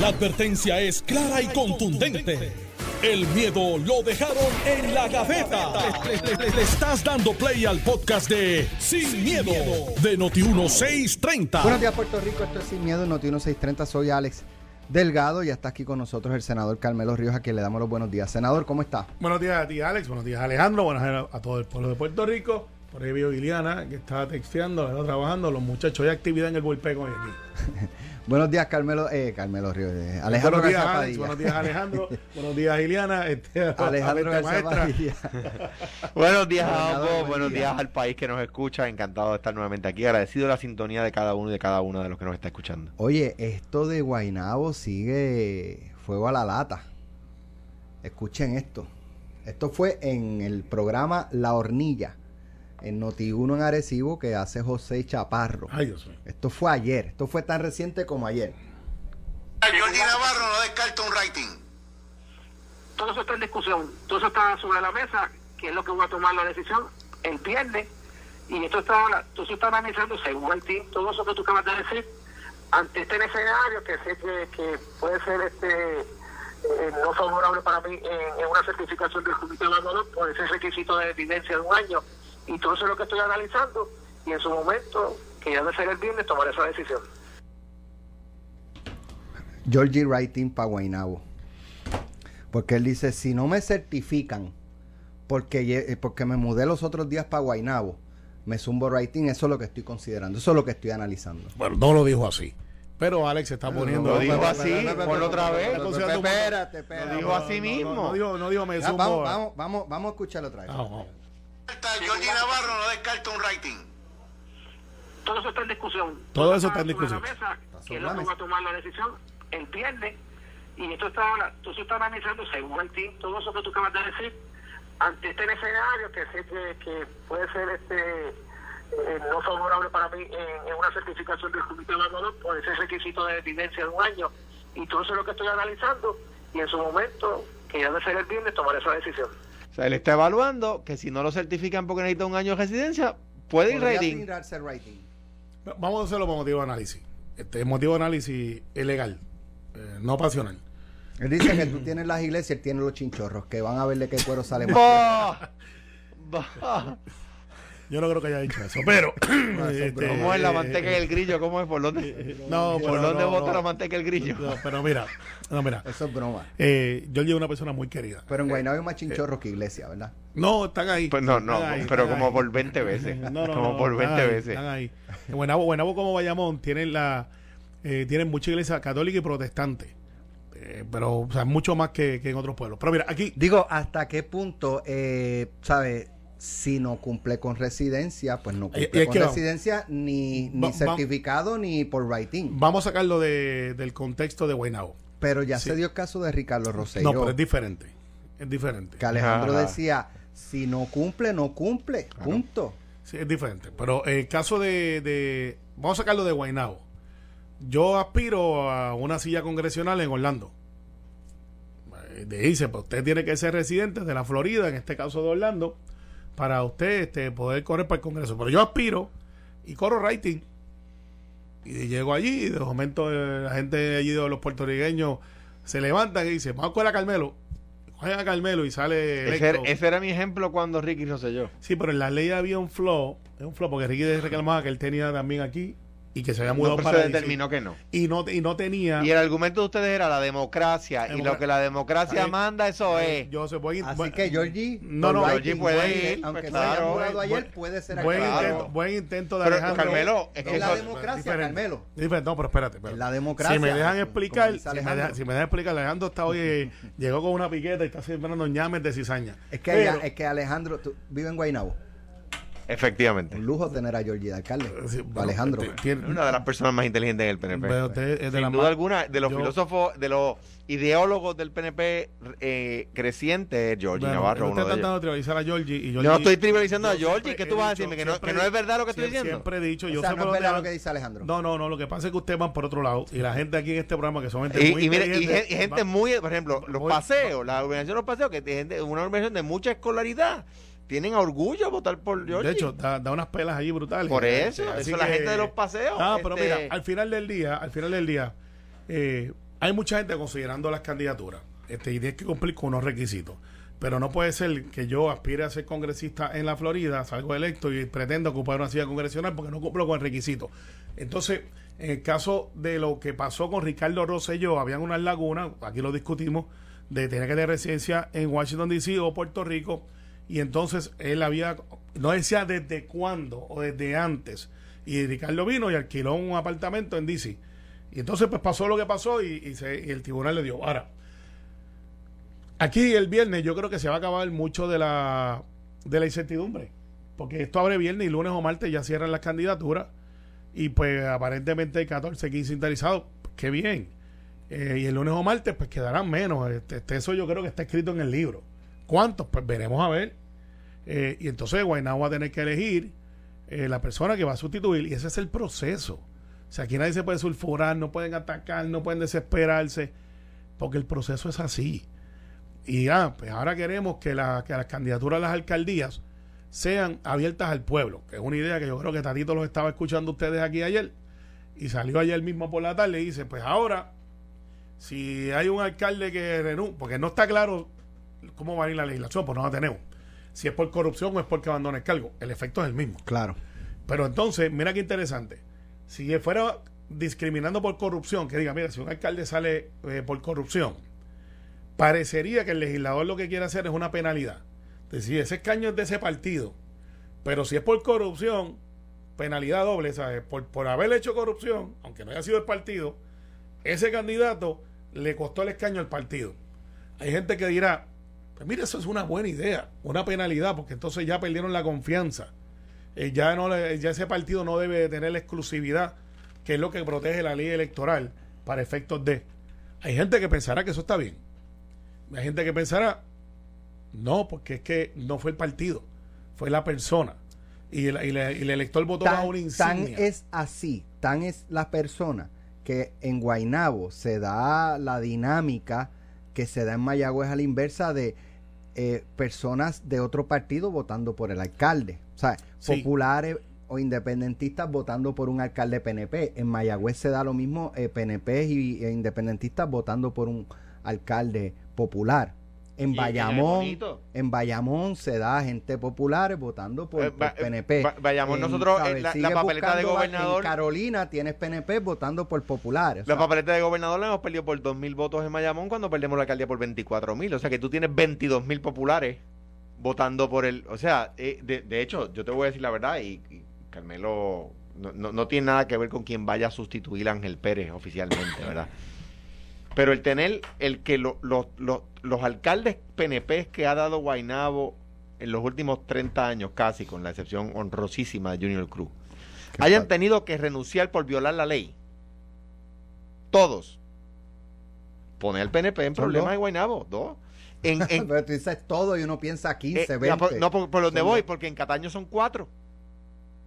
La advertencia es clara y contundente. El miedo lo dejaron en la gaveta. Le, le- le estás dando play al podcast de Sin, miedo, de Noti1630. Buenos días, Puerto Rico. Esto es Sin Miedo, Noti 1630. Soy Alex Delgado y está aquí con nosotros el senador Carmelo Ríos, a quien le damos los buenos días. Senador, ¿cómo está? Buenos días a ti, Alex. Buenos días, Alejandro. Buenos días a todo el pueblo de Puerto Rico. Por ahí veo a Liliana, que está texteando, está trabajando. Los muchachos, hay actividad en el bullpen hoy aquí. Buenos días, Carmelo, eh, Carmelo Ríos. eh, Alejandro buenos días, García Alex. Buenos días, Alejandro. buenos días, Liliana. Este, Alejandro. Buenos días a ambos, buen buenos día. días al país que nos escucha, encantado de estar nuevamente aquí, agradecido de la sintonía de cada uno y de cada una de los que nos está escuchando. Oye, esto de Guainabo sigue fuego a la lata. Escuchen esto. Esto fue en el programa La Hornilla, en Noti1 en Arecibo, que hace José Chaparro. Ay, Dios mío. Esto fue ayer. Esto fue tan reciente como ayer. Jordi Navarro no descarta un rating. todo eso está en discusión, todo eso está sobre la mesa, que es lo que va a tomar la decisión el viernes, y esto está ahora, todo eso está analizando según el team, todo eso que tú acabas de decir, ante este escenario que sé que, que puede ser este eh, no favorable para mí en, en una certificación del comité evaluador por ese requisito de evidencia de un año, y todo eso es lo que estoy analizando, y en su momento, que ya debe ser el viernes, tomar esa decisión. Georgie Writing para Guainabo. Porque él dice, si no me certifican, porque, eh, porque me mudé los otros días para Guainabo, me zumbo Writing, eso es lo que estoy considerando, eso es lo que estoy analizando. Bueno, no lo dijo así. Pero Alex se está poniendo. Lo dijo así, ponlo otra vez. Espérate, espérate. Lo dijo así mismo. No, dijo, no dijo me Ya, sumo. vamos, vamos, vamos, vamos a escucharlo otra vez. Vamos, vamos. Jordi Navarro no descarta un rating. todo eso está en discusión. Todo eso está en discusión. que mesa. va a tomar la decisión el viernes. Y esto está ahora, todo eso está analizando según el team, todo eso que tú acabas de decir, ante este escenario que sé que, que puede ser este eh, no favorable para mí en, en una certificación del comité evaluador por ese requisito de evidencia de un año. Y todo eso es lo que estoy analizando. Y en su momento, que ya debe ser el viernes, tomar esa decisión. O sea, él está evaluando que si no lo certifican porque necesita un año de residencia, puede ir rating. Writing. Vamos a hacerlo por motivo de análisis. Este motivo de análisis es legal, eh, no pasional. Él dice que tú tienes las iglesias, él tiene los chinchorros, que van a ver de qué cuero sale más. Yo no creo que haya dicho eso, pero. este, ¿Cómo es la eh, manteca y el grillo? ¿Cómo es? ¿Por dónde? No, ¿Por dónde no, bota no. la manteca y el grillo? No, pero mira, no, mira. Eso es broma. Eh, yo llevo una persona muy querida. Pero en Guaynabo hay más chinchorros que iglesia, ¿verdad? No, están ahí. Pues no, no, ahí, pero como ahí. por 20 veces. No, no, como no, por están 20 ahí, veces. Están ahí. En Guaynabo, Guaynabo como Bayamón tienen la eh, tienen mucha iglesia católica y protestante. Eh, pero, o sea, mucho más que, que en otros pueblos. Pero mira, aquí Digo, ¿hasta qué punto, eh, sabe, si no cumple con residencia, pues no Y- y cumple es con vamos. residencia ni, ni Va- va- certificado ni por writing? vamos a sacarlo de, del contexto de Guaynabo. Pero ya Sí. se dio el caso de Ricardo Rosselló, No, pero es diferente. Es diferente. que Alejandro Ajá. decía, si no cumple, no cumple, punto. Sí, es diferente. Pero el caso de, de- Vamos a sacarlo de Guaynabo. Yo aspiro a una silla congresional en Orlando. Eh, Dice, pues usted tiene que ser residente de la Florida, en este caso de Orlando, para usted este, poder correr para el Congreso. Pero yo aspiro y corro rating. Y llego allí y de momento eh, la gente allí de los puertorriqueños se levantan y dice, vamos a coger a Carmelo. Cogen a Carmelo y sale Ese, era- ese era mi ejemplo cuando Ricky Rosselló. Sí, pero en la ley había un flow, es un flow, porque Ricky reclamaba que él tenía también aquí y que se había mudado No, pero para se determinó que no. y no y no tenía Y el argumento de ustedes era la democracia. y lo que la democracia manda, eso es. yo sé buen, Así buen- que Georgie, No, no, Georgie puede puede- ir, aunque pues se haya Buen- ayer, buen- puede ser buen aclarado. intento, buen intento de Pero, Alejandro. Carmelo, es que la eso- democracia, diferente. Carmelo. Diferente, no, pero espérate, espérate. Es la democracia. Si me dejan explicar, si me, Alejandro. dejan, si me dejan explicar, Alejandro está hoy, eh, llegó con una piqueta y está sembrando ñames de cizaña. Es que, Pero- es que Alejandro tú, vive en Guaynabo. Efectivamente. Un lujo tener a Georgie de alcalde. Sí, O bueno, Alejandro. tiene- Una de las personas más inteligentes en el PNP. pero usted es de Sin la duda más- alguna, de los yo- filósofos, de los ideólogos del PNP eh, crecientes, Georgie Bueno, Navarro, usted uno está de tratando ellos. de trivializar a Georgie y Yo Georgie- no estoy trivializando a yo Georgie. ¿Qué tú vas a decirme? ¿Que no, que no es verdad lo que estoy diciendo? Siempre he dicho, yo o sea, sé no por es verdad lo que dice Alejandro. No, no, no, lo que pasa es que ustedes van por otro lado y la gente aquí en este programa que son gente Y, muy y mire, y, gente va- muy, por ejemplo, los muy- paseos, la organización de los paseos, que es gente, una organización de mucha escolaridad, tienen orgullo votar por Georgie. De hecho, da, da unas pelas allí brutales. Por eso, Así eso, la gente de los paseos, Ah, pero este- mira, al final del día, al final del día, eh, hay mucha gente considerando las candidaturas este, y tiene que cumplir con unos requisitos. Pero no puede ser que yo aspire a ser congresista en la Florida, salgo electo y pretendo ocupar una silla congresional porque no cumplo con el requisito. Entonces, en el caso de lo que pasó con Ricardo Rosselló, habían unas lagunas, aquí lo discutimos, de tener que tener residencia en Washington DC o Puerto Rico, y entonces él había, no decía desde cuándo o desde antes, y Ricardo vino y alquiló un apartamento en DC. Y entonces pues pasó lo que pasó y, se- y el tribunal le dio. Ahora, aquí el viernes yo creo que se va a acabar mucho de la, de la incertidumbre, porque esto abre viernes y lunes o martes ya cierran las candidaturas y pues aparentemente hay 14, 15 interesados, qué bien. Eh, y el lunes o martes pues quedarán menos. Este, este, eso yo creo que está escrito en el libro. ¿Cuántos? Pues veremos a ver. Eh, y entonces Guaynabo va a tener que elegir eh, la persona que va a sustituir y ese es el proceso. O sea, aquí nadie se puede sulfurar, no pueden atacar, no pueden desesperarse, porque el proceso es así. Y ya, pues ahora queremos que, la- que las candidaturas a las alcaldías sean abiertas al pueblo, que es una idea que yo creo que Tatito los estaba escuchando ustedes aquí ayer, y salió ayer mismo por la tarde y dice, pues ahora, si hay un alcalde que renuncia, porque no está claro cómo va a ir la legislación, pues no la tenemos. Si es por corrupción o es porque abandona el cargo, el efecto es el mismo. Claro. Pero entonces, mira qué interesante. Si fuera discriminando por corrupción, que diga, mira, si un alcalde sale eh, por corrupción, parecería que el legislador lo que quiere hacer es una penalidad. Es decir, ese escaño es de ese partido. Pero si es por corrupción, penalidad doble, ¿sabes? Por, por haber hecho corrupción, aunque no haya sido el partido, ese candidato le costó el escaño al partido. Hay gente que dirá, pues mira, eso es una buena idea, una penalidad, porque entonces ya perdieron la confianza. Eh, ya, no le- ya ese partido no debe de tener la exclusividad, que es lo que protege la ley electoral para efectos de. Hay gente que pensará que eso está bien. Hay gente que pensará, no, porque es que no fue el partido, fue la persona. Y el, y la- y el elector votó bajo una Tan, tan insignia. es así, tan es la persona que en Guainabo se da la dinámica que se da en Mayagüez a la inversa de eh, personas de otro partido votando por el alcalde. O sea, Sí. populares o independentistas votando por un alcalde PNP. En Mayagüez se da lo mismo, eh, PNP y, e independentistas votando por un alcalde popular. En Bayamón, en Bayamón se da gente popular votando por, Eh, por eh, PNP. ba- Bayamón, En, nosotros, ¿sabes? eh, la- papeleta de gobernador- En Carolina tienes PNP votando por popular. o La papeleta de gobernador la hemos perdido por 2.000 votos en Mayamón cuando perdemos la alcaldía por 24.000. O sea que tú tienes 22.000 populares votando por el... O sea, eh, de, de hecho, yo te voy a decir la verdad y, y Carmelo no, no- no tiene nada que ver con quien vaya a sustituir a Ángel Pérez oficialmente, ¿verdad? Pero el tener, el que lo- lo- lo- los alcaldes PNP que ha dado Guainabo en los últimos 30 años casi, con la excepción honrosísima de Junior Cruz, Qué hayan tenido que renunciar por violar la ley. Todos. Pone al PNP en problemas de Guainabo. Dos. En, en- pero tú dices todo y uno piensa 15, eh, 20. por- no, por, por donde voy, dos. porque en Cataño son cuatro.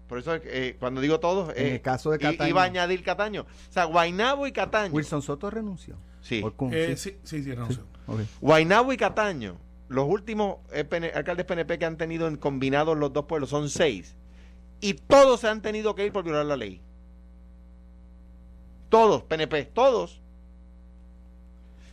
Por eso eh, cuando digo todos, En eh, el caso de Cataño. iba a añadir Cataño. O sea, Guainabo y Cataño. Wilson Soto renunció. Sí. Eh, sí. sí, sí, sí. Guainabo y Cataño, los últimos PN alcaldes PNP que han tenido en combinados los dos pueblos son seis. Y todos se han tenido que ir por violar la ley. Todos, PNP, todos.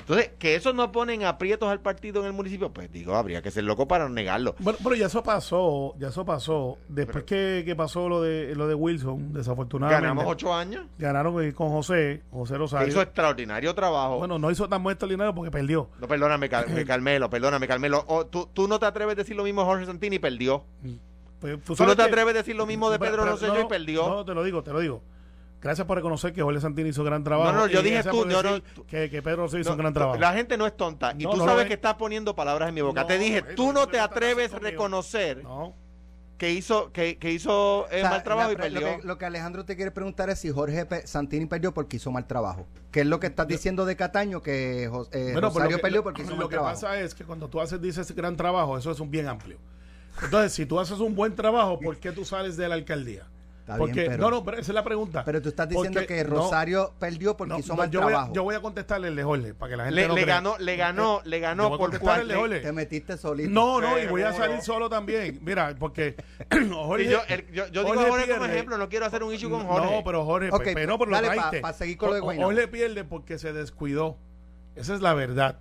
Entonces, que eso no ponen aprietos al partido en el municipio, pues digo, habría que ser loco para negarlo. Bueno, pero ya eso pasó, ya eso pasó. Después que, que pasó lo de lo de Wilson, desafortunadamente. Ganamos ocho años, Ganaron eh, con José, José Rosario. hizo extraordinario trabajo. Bueno, no hizo tan buen extraordinario porque perdió. no, perdóname, Carmelo, perdóname, Carmelo. O, tú, tú no te atreves a decir lo mismo de Jorge Santini y perdió. Pues, Tú no te atreves a decir lo mismo de Pero- Pedro pero- Rosselló no, y perdió. No, te lo digo, te lo digo. Gracias por reconocer que Jorge Santini hizo gran trabajo. No, no, yo dije tú, yo no- que, que Pedro Rosselló hizo No, un gran trabajo. La gente no es tonta. Y No, tú no lo sabes es. que estás poniendo palabras en mi boca. No, Te dije, tú no te atreves a reconocer No. que hizo que, que hizo eh, O sea, mal trabajo la y lo, perdió. que, lo que Alejandro te quiere preguntar es si Jorge Pe- Santini perdió porque hizo mal trabajo. ¿Qué es lo que estás diciendo de Cataño? Que eh, Bueno, Rosario lo que, perdió lo- porque hizo lo mal que trabajo. pasa es que cuando tú haces, dices gran trabajo, eso es un bien amplio. Entonces, si tú haces un buen trabajo, ¿por qué tú sales de la alcaldía? Está porque, bien, pero- no, no, pero esa es la pregunta. Pero tú estás diciendo Porque- que no, Rosario perdió porque no, hizo no, mal yo, voy a, trabajo. yo voy a contestarle el de Jorge, para que la gente Le, no le ganó, le ganó, le Yo ganó por cuatro. Jorge. Te metiste solito. No, no, y voy a salir solo también. Mira, porque Jorge, Y yo, el- yo, yo digo a Jorge como ejemplo, no quiero hacer un issue con Jorge. No, pero Jorge, Ok, pe- no, pero lo dale pa- traiste. pa seguir con lo de. Jorge pierde porque se descuidó. Esa es la verdad.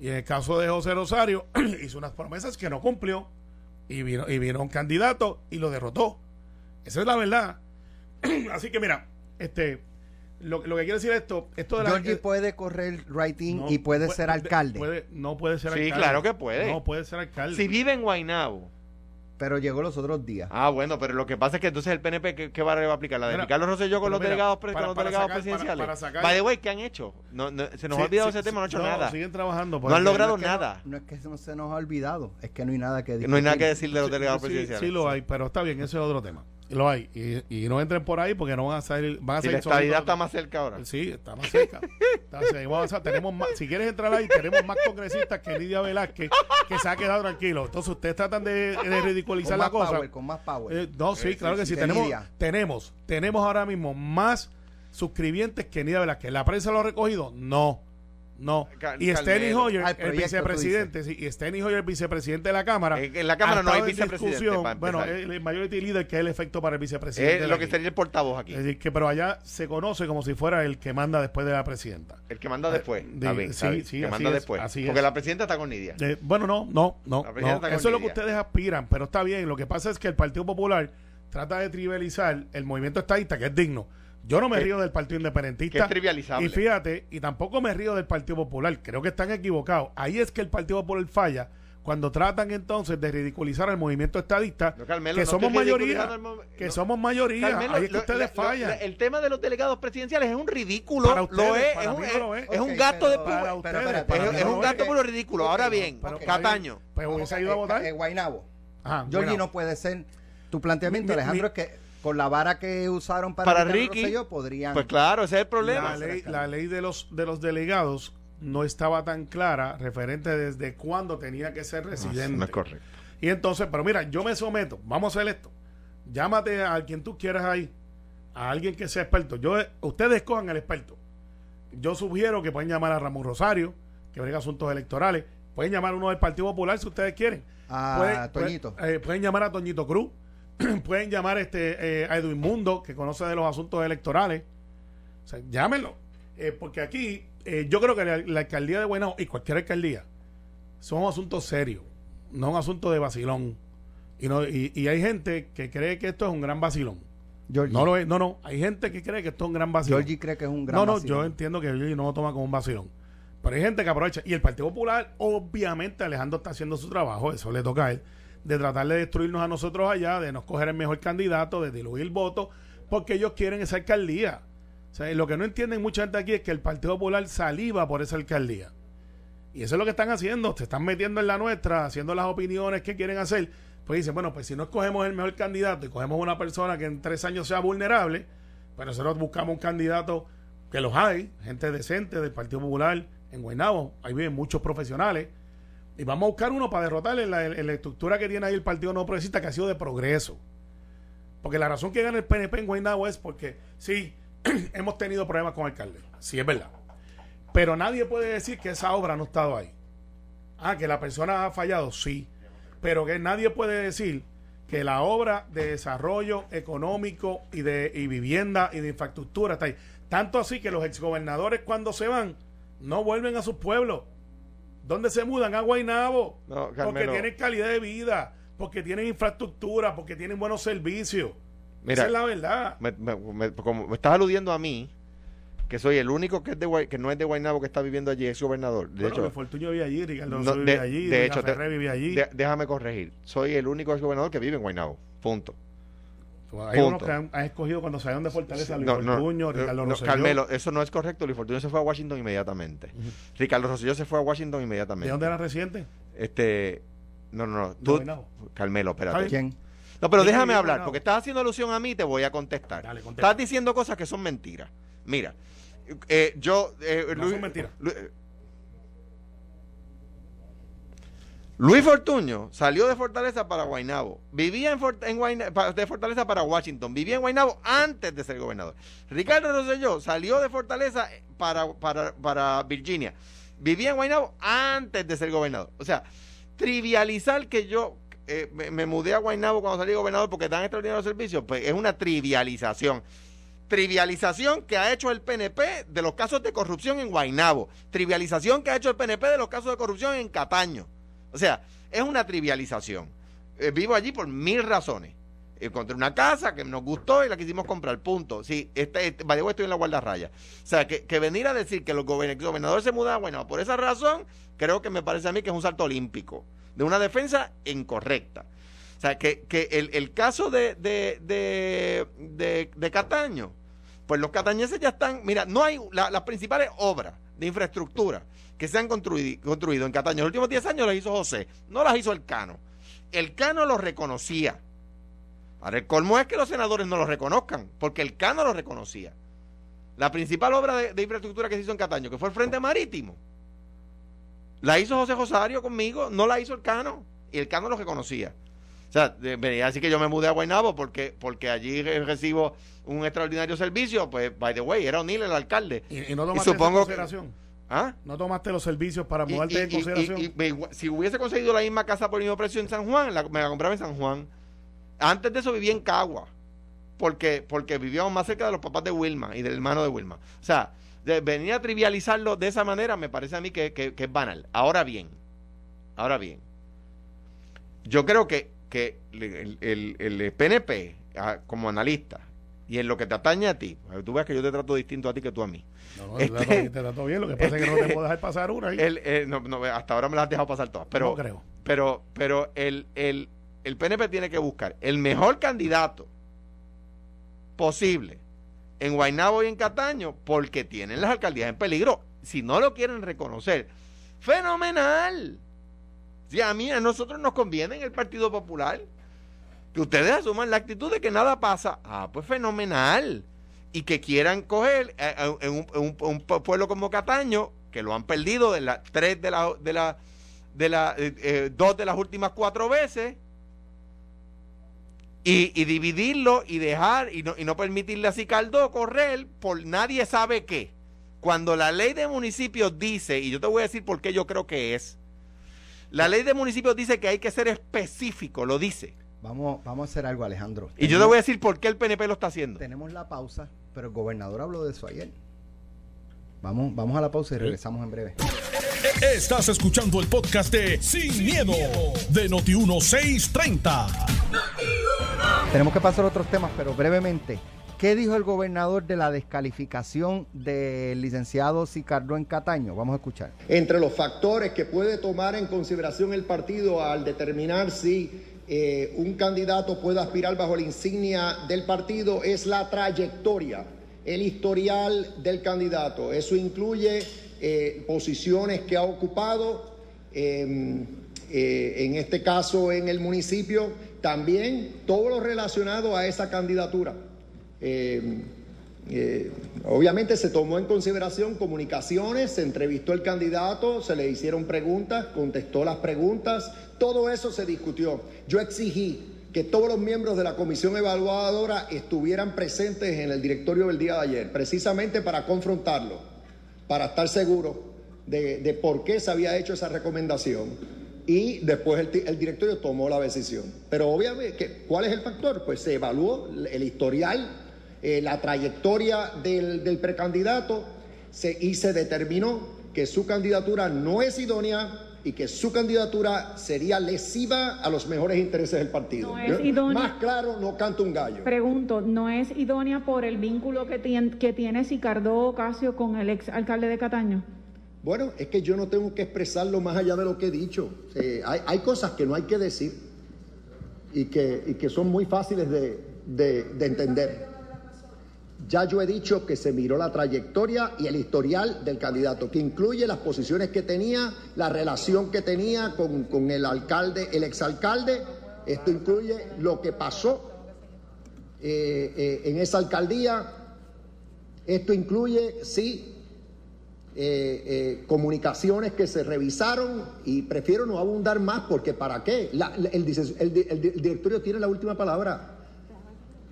Y en el caso de José Rosario, hizo unas promesas que no cumplió. Y vino, y vino un candidato y lo derrotó. Esa es la verdad. Así que mira, este lo, lo que quiero decir esto, esto de la Georgie puede correr writing no, y puede ser puede- alcalde. puede- no puede ser Sí, alcalde. claro que puede. No puede ser alcalde. Si vive en Guaynabo. Pero llegó los otros días. Ah, bueno, pero lo que pasa es que entonces el PNP, ¿qué, qué barra le va a aplicar? ¿La de Mira, Ricardo Rosselló con los mira, delegados, pre- para- con los para delegados sacar- para- presidenciales? para sacar- By the way, ¿qué han hecho? No, no, se nos Sí, ha olvidado sí, ese tema, no han hecho no, nada. Siguen trabajando. No han logrado nada. No, no es que no se nos ha olvidado, es que no hay nada que decir. No hay nada que decir de los delegados Sí, presidenciales. Sí, lo hay, pero está bien, ese es otro tema. Lo hay. Y, y no entren por ahí porque no van a salir. Van a la salir solitos. estabilidad está más cerca ahora. Sí, está más cerca. Está cerca. Y vamos a avanzar. tenemos más, si quieres entrar ahí, tenemos más congresistas que Lidia Velázquez, que se ha quedado tranquilo. Entonces, ustedes tratan de, de ridiculizar la cosa. power, con más power. Eh, no, sí, Eh, claro sí, que sí. Tenemos, tenemos, tenemos ahora mismo más suscribientes que Nidia Velázquez. ¿La prensa lo ha recogido? No. No. Cal- y Steny. Hoyer, el vicepresidente, sí, y Steny Hoyer, el vicepresidente de la Cámara. En- en la Cámara no hay vicepresidente, Bueno, empezar. el majority leader, que es el efecto para el vicepresidente. Es lo que sería el portavoz aquí. Es decir, que, pero allá se conoce como si fuera el que manda después de la presidenta. El que manda después. Eh, Está de- bien, sí, sí, que manda es, después. Porque la presidenta está con Nidia. Eh, bueno, no, no, no. No. Eso es lo que ustedes aspiran, pero está bien. Lo que pasa es que el Partido Popular trata de trivializar el movimiento estadista, que es digno. Yo no me Que- río del Partido Independentista. que es trivializable. Y fíjate, y tampoco me río del Partido Popular. Creo que están equivocados. Ahí es que el Partido Popular falla cuando tratan entonces de ridiculizar al movimiento estadista, No, Carmelo, que no somos mayoría. Que no. somos mayoría. Carmelo, Ahí es que lo- ustedes lo- fallan. lo- el tema de los delegados presidenciales es un ridículo. Para ustedes, lo es. para es un, es. es un Ok, gasto de pero- para pero es, un gasto por lo ridículo. Ahora bien, Cataño. Pues hubiese a- ido a eh, votar. eh, Guaynabo. Ajá, Georgie no puede ser. Tu planteamiento, Mi- Alejandro, mi- es que con la vara que usaron para, Ricky, Rosselló podrían. Pues claro, ese es el problema. La ley, la ley de los de los delegados no estaba tan clara referente desde cuándo tenía que ser residente. No es correcto. Y entonces, pero mira, yo me someto, vamos a hacer esto. Llámate a quien tú quieras ahí, a alguien que sea experto. Yo, ustedes escojan el experto. Yo sugiero que pueden llamar a Ramón Rosario, que brega asuntos electorales. Pueden llamar a uno del Partido Popular si ustedes quieren. A Pueden- Toñito. pueden- eh, pueden llamar a Toñito Cruz. pueden llamar este eh, a Edwin Mundo, que conoce de los asuntos electorales. O sea, llámenlo. Eh, porque aquí, eh, yo creo que la, la alcaldía de Buenao y cualquier alcaldía son asuntos serios, no un asunto de vacilón. Y, no, y, y hay gente que cree que esto es un gran vacilón. Georgie, No lo es, no, no. Hay gente que cree que esto es un gran vacilón. Georgie cree que es un gran No, no, vacilón. yo entiendo que Georgie no lo toma como un vacilón. Pero hay gente que aprovecha. Y el Partido Popular, obviamente, Alejandro está haciendo su trabajo, eso le toca a él, de tratar de destruirnos a nosotros allá, de no escoger el mejor candidato, de diluir el voto, porque ellos quieren esa alcaldía. O sea, lo que no entienden mucha gente aquí es que el Partido Popular saliva por esa alcaldía. Y eso es lo que están haciendo. Se están metiendo en la nuestra, haciendo las opiniones que quieren hacer. Pues dicen, bueno, pues si no escogemos el mejor candidato y cogemos una persona que en tres años sea vulnerable, pues nosotros buscamos un candidato que los hay, gente decente del Partido Popular en Guaynabo. Ahí viven muchos profesionales. Y vamos a buscar uno para derrotar en la, en la estructura que tiene ahí el Partido No Progresista, que ha sido de progreso. Porque la razón que gana el PNP en Guaynabo es porque, sí, hemos tenido problemas con alcalde. Sí, es verdad. Pero nadie puede decir que esa obra no ha estado ahí. Ah, que la persona ha fallado, sí. Pero que nadie puede decir que la obra de desarrollo económico y de y vivienda y de infraestructura está ahí. Tanto así que los exgobernadores cuando se van no vuelven a sus pueblos. ¿Dónde se mudan? A Guaynabo. No, porque tienen calidad de vida, porque tienen infraestructura, porque tienen buenos servicios. Mira, Esa es la verdad. me, me- me- como me estás aludiendo a mí, que soy el único que, es de, Guay- que no es de Guaynabo que está viviendo allí, es gobernador. De Bueno, hecho, Fortunio vivía allí, Ricardo no, de, allí, de hecho, te- allí. de- déjame corregir. Soy el único ex gobernador que vive en Guaynabo. Punto. Hay unos que han, han escogido cuando salieron de Fortaleza, Luis No, no, Fortuño, no, Ricardo no, Rosselló. Carmelo, eso no es correcto. Luis Fortunio se fue a Washington inmediatamente. Ricardo Rosselló se fue a Washington inmediatamente. ¿De dónde era residente? Este, no, no, no. Tú. Carmelo, espérate. ¿Quién? No, pero déjame hablar, porque estás haciendo alusión a mí y te voy a contestar. Dale, contesta. estás diciendo cosas que son mentiras. Mira, eh, yo... eh, No Luis- son mentiras eh, Luis Fortuño salió de Fortaleza para Guaynabo. Vivía en, de Fortaleza para Washington. Vivía en Guaynabo antes de ser gobernador. Ricardo Rosselló salió de Fortaleza para, para, para Virginia. Vivía en Guaynabo antes de ser gobernador. O sea, trivializar que yo eh, me, mudé a Guaynabo cuando salí gobernador porque dan extraordinarios servicios, pues es una trivialización. Trivialización que ha hecho el PNP de los casos de corrupción en Guaynabo. Trivialización que ha hecho el PNP de los casos de corrupción en Cataño. O sea, es una trivialización. Eh, vivo allí por mil razones. Encontré una casa que nos gustó y la quisimos comprar, punto. Sí, este, este, way, estoy en la guardarraya. O sea, que, que venir a decir que los gober- gobernadores se mudan Guaynabo por esa razón, creo que me parece a mí que es un salto olímpico. De una defensa incorrecta. O sea, que, que el, el caso de, de, de, de, de Cataño, pues los catañeses ya están, mira, no hay la- las principales obras de infraestructura que se han construido, construido en Cataño. Los últimos 10 años las hizo José, no las hizo el Cano. El Cano lo reconocía. Ahora, el colmo es que los senadores no lo reconozcan, porque el Cano lo reconocía. La principal obra de, de infraestructura que se hizo en Cataño, que fue el Frente Marítimo, la hizo José Rosario conmigo, no la hizo el Cano, y el Cano lo reconocía. O sea, venía a decir que yo me mudé a Guaynabo porque, porque allí re- recibo un extraordinario servicio, pues, by the way, era O'Neill el alcalde. Y, y no tomaste supongo que- en consideración. ¿Ah? No tomaste los servicios para Y- mudarte y- en y- consideración. y- y me- si hubiese conseguido la misma casa por el mismo precio en San Juan, la- me la compraba en San Juan. Antes de eso vivía en Cagua, porque, porque vivíamos más cerca de los papás de Wilma y del hermano de Wilma. O sea, de- venir a trivializarlo de esa manera me parece a mí que, que- que es banal. Ahora bien, ahora bien, yo creo que, que el, el- el PNP, como analista, y en lo que te atañe a ti, tú ves que yo te trato distinto a ti que tú a mí. No, no, te Este- trato- te trato bien. Lo que pasa es que no te puedo dejar pasar una. ahí. El- eh, no, no, hasta ahora me las has dejado pasar todas. Pero, No creo. Pero, pero el, el, el PNP tiene que buscar el mejor candidato posible en Guaynabo y en Cataño porque tienen las alcaldías en peligro. Si no lo quieren reconocer, fenomenal. Si a mí, a nosotros nos conviene en el Partido Popular que ustedes asuman la actitud de que nada pasa. Ah, pues fenomenal. Y que quieran coger eh, eh, en un, pueblo como Cataño, que lo han perdido de las tres de de la, de la, eh, dos de las últimas cuatro veces, y, y dividirlo y dejar y no, y no permitirle a Cicaldo correr por nadie sabe qué. Cuando la ley de municipios dice, y yo te voy a decir por qué yo creo que es, la ley de municipios dice que hay que ser específico, lo dice. Vamos, vamos a hacer algo, Alejandro. Y yo te voy a decir por qué el PNP lo está haciendo. Tenemos la pausa, pero el gobernador habló de eso ayer. Vamos, vamos a la pausa y regresamos en breve. Estás escuchando el podcast de Sin, miedo, de Noti1630. Tenemos que pasar a otros temas, pero brevemente. ¿Qué dijo el gobernador de la descalificación del licenciado Sicardo en Cataño? Vamos a escuchar. Entre los factores que puede tomar en consideración el partido al determinar si eh, un candidato puede aspirar bajo la insignia del partido es la trayectoria, el historial del candidato. Eso incluye eh, posiciones que ha ocupado, eh, eh, en este caso en el municipio, también todo lo relacionado a esa candidatura. Eh, eh, obviamente se tomó en consideración comunicaciones, se entrevistó el candidato, se le hicieron preguntas, contestó las preguntas, todo eso se discutió. Yo exigí que todos los miembros de la comisión evaluadora estuvieran presentes en el directorio del día de ayer, precisamente para confrontarlo, para estar seguro de, por qué se había hecho esa recomendación. Y después el, el directorio tomó la decisión. Pero obviamente, ¿qué- ¿cuál es el factor? Pues se evaluó el historial, eh, la trayectoria del, del precandidato se- y se determinó que su candidatura no es idónea y que su candidatura sería lesiva a los mejores intereses del partido. No es idónea. Más claro, no canta un gallo. Pregunto, ¿no es idónea por el vínculo que, tien- que tiene Sicardo Ocasio con el ex alcalde de Cataño? Bueno, es que yo no tengo que expresarlo más allá de lo que he dicho. Eh, hay, hay cosas que no hay que decir y que, y que son muy fáciles de, de- de entender. Ya yo he dicho que se miró la trayectoria y el historial del candidato, que incluye las posiciones que tenía, la relación que tenía con, con el alcalde, el exalcalde. Esto incluye lo que pasó eh, eh, en esa alcaldía. Esto incluye, sí, eh, comunicaciones que se revisaron y prefiero no abundar más porque ¿para qué? La- el directorio tiene la última palabra.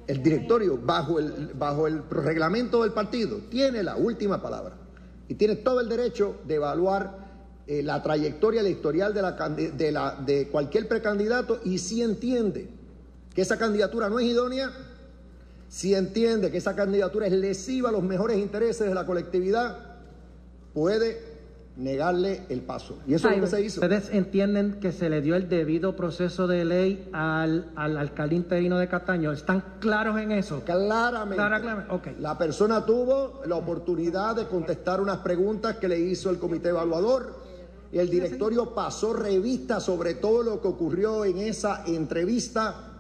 El directorio, bajo el, bajo el reglamento del partido, tiene la última palabra y tiene todo el derecho de evaluar eh, la trayectoria, historial de, la, de, la, de cualquier precandidato y si entiende que esa candidatura no es idónea, si entiende que esa candidatura es lesiva a los mejores intereses de la colectividad, puede negarle el paso. Y eso es lo que se hizo. ¿Ustedes entienden que se le dio el debido proceso de ley al, al alcalde interino de Cataño? ¿Están claros en eso? Claramente. Clara- clara- ok. La persona tuvo la oportunidad de contestar unas preguntas que le hizo el comité evaluador. Y el directorio pasó revista sobre todo lo que ocurrió en esa entrevista.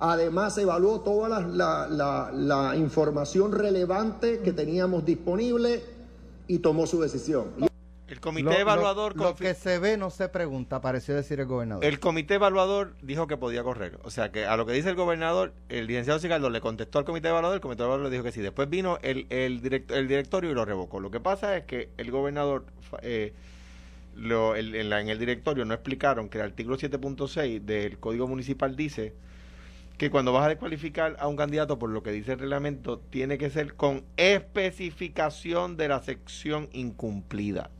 Además, evaluó toda la, la- la- la información relevante que teníamos disponible y tomó su decisión. El comité Lo- evaluador Lo, que se ve no se pregunta, pareció decir el gobernador. El comité evaluador dijo que podía correr. O sea, que a lo que dice el gobernador, el licenciado Sigaldo le contestó al comité evaluador, el comité evaluador le dijo que sí. Después vino el, el, direct- el directorio y lo revocó. Lo que pasa es que el gobernador, eh, lo- el- en, la- en el directorio no explicaron que el artículo 7.6 del Código Municipal dice que cuando vas a descualificar a un candidato por lo que dice el reglamento, tiene que ser con especificación de la sección incumplida.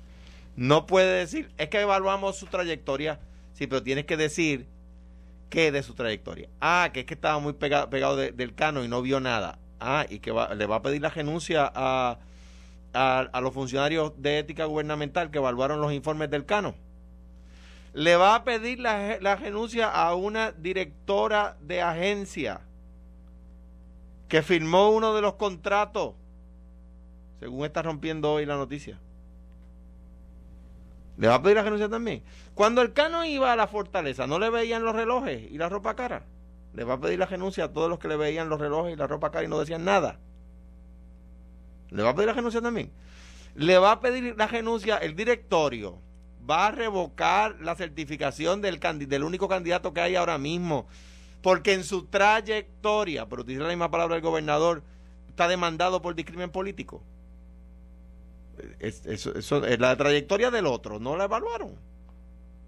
No puede decir, es que evaluamos su trayectoria, sí, pero tienes que decir qué de su trayectoria. Ah, que es que estaba muy pega- pegado de- del cano y no vio nada. Ah, y que le va a pedir la renuncia a, a, a los funcionarios de ética gubernamental que evaluaron los informes del cano. Le va a pedir la, la renuncia a una directora de agencia que firmó uno de los contratos, según está rompiendo hoy la noticia. ¿Le va a pedir la renuncia también? Cuando el Cano iba a la fortaleza, ¿no le veían los relojes y la ropa cara? Le va a pedir la renuncia a todos los que le veían los relojes y la ropa cara y no decían nada. ¿Le va a pedir la renuncia también? Le va a pedir la renuncia el directorio. Va a revocar la certificación del, único candidato que hay ahora mismo. Porque en su trayectoria, por utilizar la misma palabra del gobernador, está demandado por discrimen político. Es- eso, eso, es la trayectoria del otro, no la evaluaron.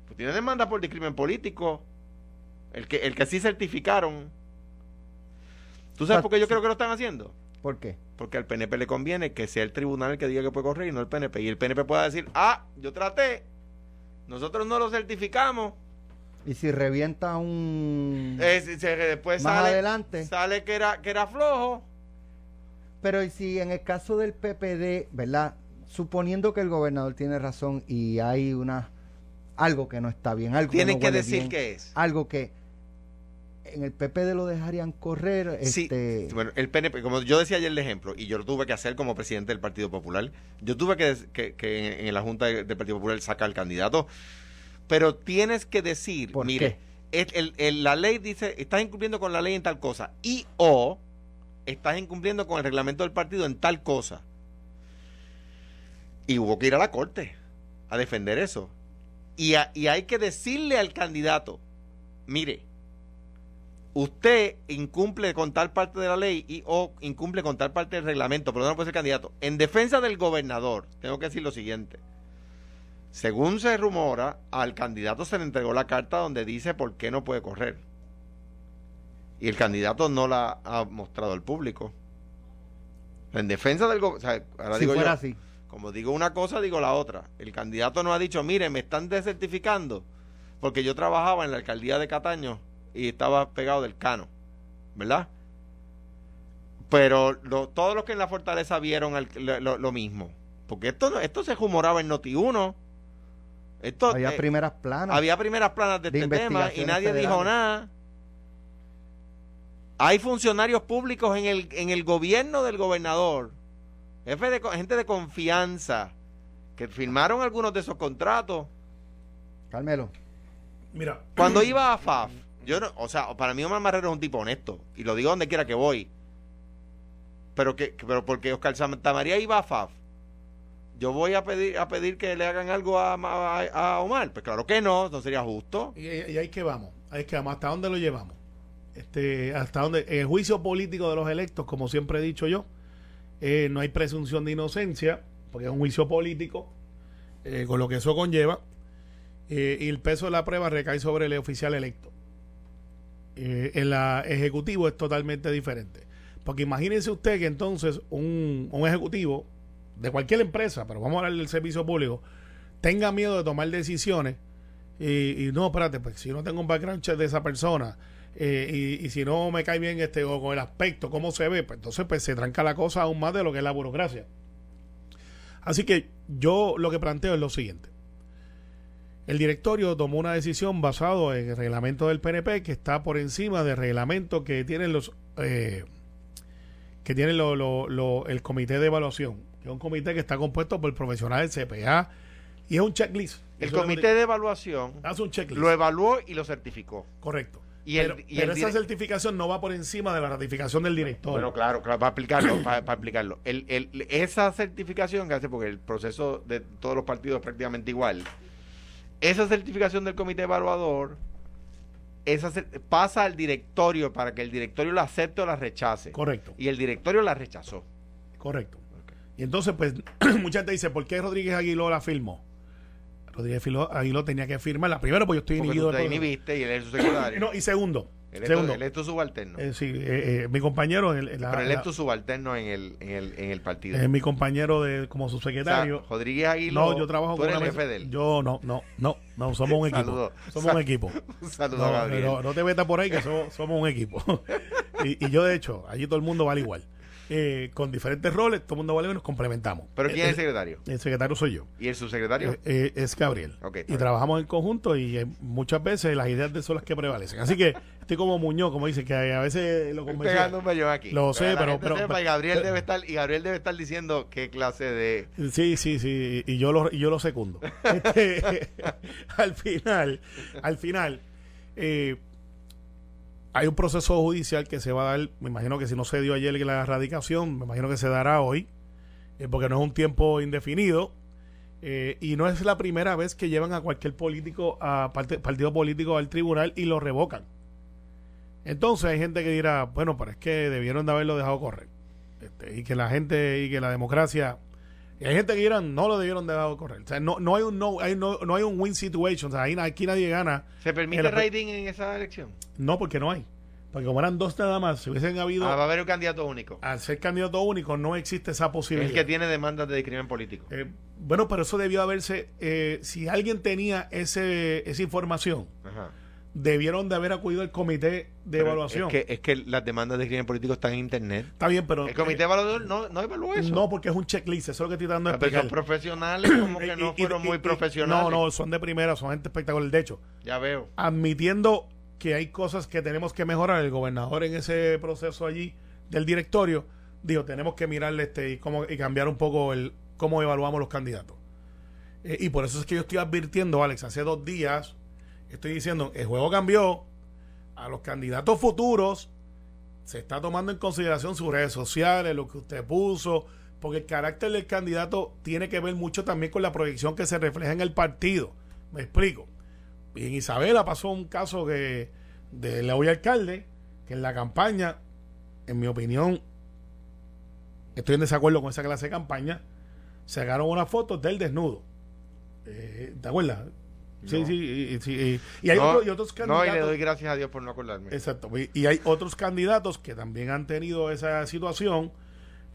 Pues tiene demanda por discrimen político. El que, el que sí certificaron. ¿Tú sabes por qué yo creo que lo están haciendo? ¿Por qué? Porque al PNP le conviene que sea el tribunal el que diga que puede correr y no el PNP. Y el PNP pueda decir, ah, yo traté, nosotros no lo certificamos. Y si revienta un... Eh, después Más sale, adelante. sale que era, que era flojo. Pero y si en el caso del PPD, ¿verdad? Suponiendo que el gobernador tiene razón y hay una algo que no está bien, algo Tienen no que decir qué es. algo que en el PPD lo dejarían correr, Sí, este, bueno, el PNP, como yo decía ayer el ejemplo, y yo lo tuve que hacer como presidente del Partido Popular, yo tuve que, que, que en, en la Junta de- del Partido Popular sacar al candidato, pero tienes que decir, ¿Por mire, el- el- el- la ley dice, estás incumpliendo con la ley en tal cosa, y o estás incumpliendo con el reglamento del partido en tal cosa. Y hubo que ir a la corte a defender eso. Y, a- y hay que decirle al candidato, mire, usted incumple con tal parte de la ley y o incumple con tal parte del reglamento, pero no puede ser candidato. En defensa del gobernador, tengo que decir lo siguiente. Según se rumora, al candidato se le entregó la carta donde dice por qué no puede correr. Y el candidato no la ha mostrado al público. En defensa del gobernador, si fuera yo, así. Como digo una cosa, digo la otra. El candidato no ha dicho, mire, me están desertificando porque yo trabajaba en la alcaldía de Cataño y estaba pegado del cano, ¿verdad? Pero lo- todos los que en la fortaleza vieron al- lo, mismo. Porque esto, no- esto se rumoraba en Noti1. Esto, Había eh, primeras planas. había primeras planas de, de este tema y nadie dijo nada. Hay funcionarios públicos en el, en el gobierno del gobernador, jefe de, gente de confianza, que firmaron algunos de esos contratos. Carmelo. Mira, Cuando iba a FAF, yo no, o sea, para mí Omar Marrero es un tipo honesto, y lo digo donde quiera que voy. Pero que, pero porque Oscar Santamaría iba a FAF, yo voy a pedir a pedir que le hagan algo a, a- a Omar. Pues claro que no, no sería justo. y, y ahí que vamos, ahí que vamos, ¿hasta dónde lo llevamos? Este, hasta dónde, en el juicio político de los electos, como siempre he dicho yo, eh, no hay presunción de inocencia, porque es un juicio político, eh, con lo que eso conlleva, eh, y el peso de la prueba recae sobre el oficial electo. Eh, en la ejecutivo es totalmente diferente. Porque imagínense usted que entonces un, un ejecutivo de cualquier empresa, pero vamos a hablar del servicio público, tenga miedo de tomar decisiones y, no, espérate, pues si no tengo un background de esa persona eh, y, y si no me cae bien este o con el aspecto, cómo se ve, pues entonces pues se tranca la cosa aún más de lo que es la burocracia. Así que yo lo que planteo es lo siguiente. El directorio tomó una decisión basado en el reglamento del PNP que está por encima del reglamento que tienen los eh, que tiene lo- lo- lo- el comité de evaluación, que es un comité que está compuesto por profesionales del CPA y es un checklist. El comité de evaluación hace un checklist. lo evaluó y lo certificó. Correcto. Y el- pero y pero el esa certificación no va por encima de la ratificación del director. Bueno, claro, claro, para explicarlo, para, para explicarlo. El, el- esa certificación que hace, porque el proceso de todos los partidos es prácticamente igual, esa certificación del comité evaluador esa pasa al directorio para que el directorio la acepte o la rechace. Correcto. Y el directorio la rechazó. Correcto. Y entonces, pues, mucha gente dice, ¿por qué Rodríguez Aguiló la firmó? Rodríguez Filo- Aguiló tenía que firmarla. Primero, porque yo estoy Porque inhibido tú te inhibiste y él es su secretario. No, y segundo, él, segundo es tu subalterno. eh, sí, eh, eh, mi compañero, el- la- pero él es tu subalterno en el, en el, en el partido. es mi compañero de como O sea, subsecretario. Rodríguez Aguiló, no, yo trabajo tú con eres una el jefe de él. Yo no, no, no, no, somos un equipo. Saludos. Somos un equipo. Un saludo No, Gabriel. no, no te metas por ahí que somos, somos un equipo. y, y yo, de hecho, allí todo el mundo vale igual. Eh, con diferentes roles, todo el mundo vale y nos complementamos. ¿Pero quién es el Eh, secretario? El secretario soy yo. ¿Y el subsecretario? Eh, eh, es Gabriel. Ok, está y bien. trabajamos en conjunto y eh, muchas veces las ideas de son las que prevalecen. Así que estoy como Muñoz, como dice, que a veces lo Estoy convencí. pegando un mellón aquí. Lo sé, pero- gente pero- sepa, y Gabriel pero- debe estar y Gabriel debe estar diciendo qué clase de Sí, sí, sí, y yo lo, y yo lo secundo. Este, al final, al final, eh, hay un proceso judicial que se va a dar, me imagino que si no se dio ayer la erradicación, me imagino que se dará hoy, eh, porque no es un tiempo indefinido, eh, y no es la primera vez que llevan a cualquier político, a partido político al tribunal y lo revocan. Entonces hay gente que dirá, bueno, pero es que debieron de haberlo dejado correr. Este, y que la gente y que la democracia y hay gente que dirán no lo debieron de correr. O sea, no, no hay un no, hay no, no hay un win situation. O sea, ahí, aquí nadie gana. ¿Se permite En la- rating en esa elección? No, porque no hay. Porque como eran dos nada más, si hubiesen habido Ah, va a haber un candidato único. al ser candidato único, no existe esa El posibilidad. que tiene demandas de crimen político. Eh, bueno, pero eso debió haberse. eh, si alguien tenía ese, esa información, Ajá. Debieron de haber acudido al comité de Pero evaluación. Es que, es que las demandas de crimen político están en internet. Está bien, pero. El comité evaluador no, no evaluó eso. No, porque es un checklist, eso es lo que estoy dando a Ah, pero explicar. son profesionales como que no y- fueron y- muy y- profesionales. No, no, son de primera, son gente espectacular. De hecho, Ya veo. admitiendo que hay cosas que tenemos que mejorar, el gobernador en ese proceso allí del directorio dijo, tenemos que mirarle este y, cómo, y cambiar un poco el cómo evaluamos los candidatos. Eh, y por eso es que yo estoy advirtiendo, Alex, hace dos días, estoy diciendo, el juego cambió, a los candidatos futuros se está tomando en consideración sus redes sociales, lo que usted puso, porque el carácter del candidato tiene que ver mucho también con la proyección que se refleja en el partido. Me explico. En Isabela pasó un caso que del hoy alcalde, que en la campaña, en mi opinión, estoy en desacuerdo con esa clase de campaña, sacaron unas fotos del desnudo. Eh, ¿Te acuerdas? Sí, No. sí, sí, y- hay no, otro- y otros no, candidatos. y le doy gracias a Dios por no acordarme. Exacto. Y, hay otros candidatos que también han tenido esa situación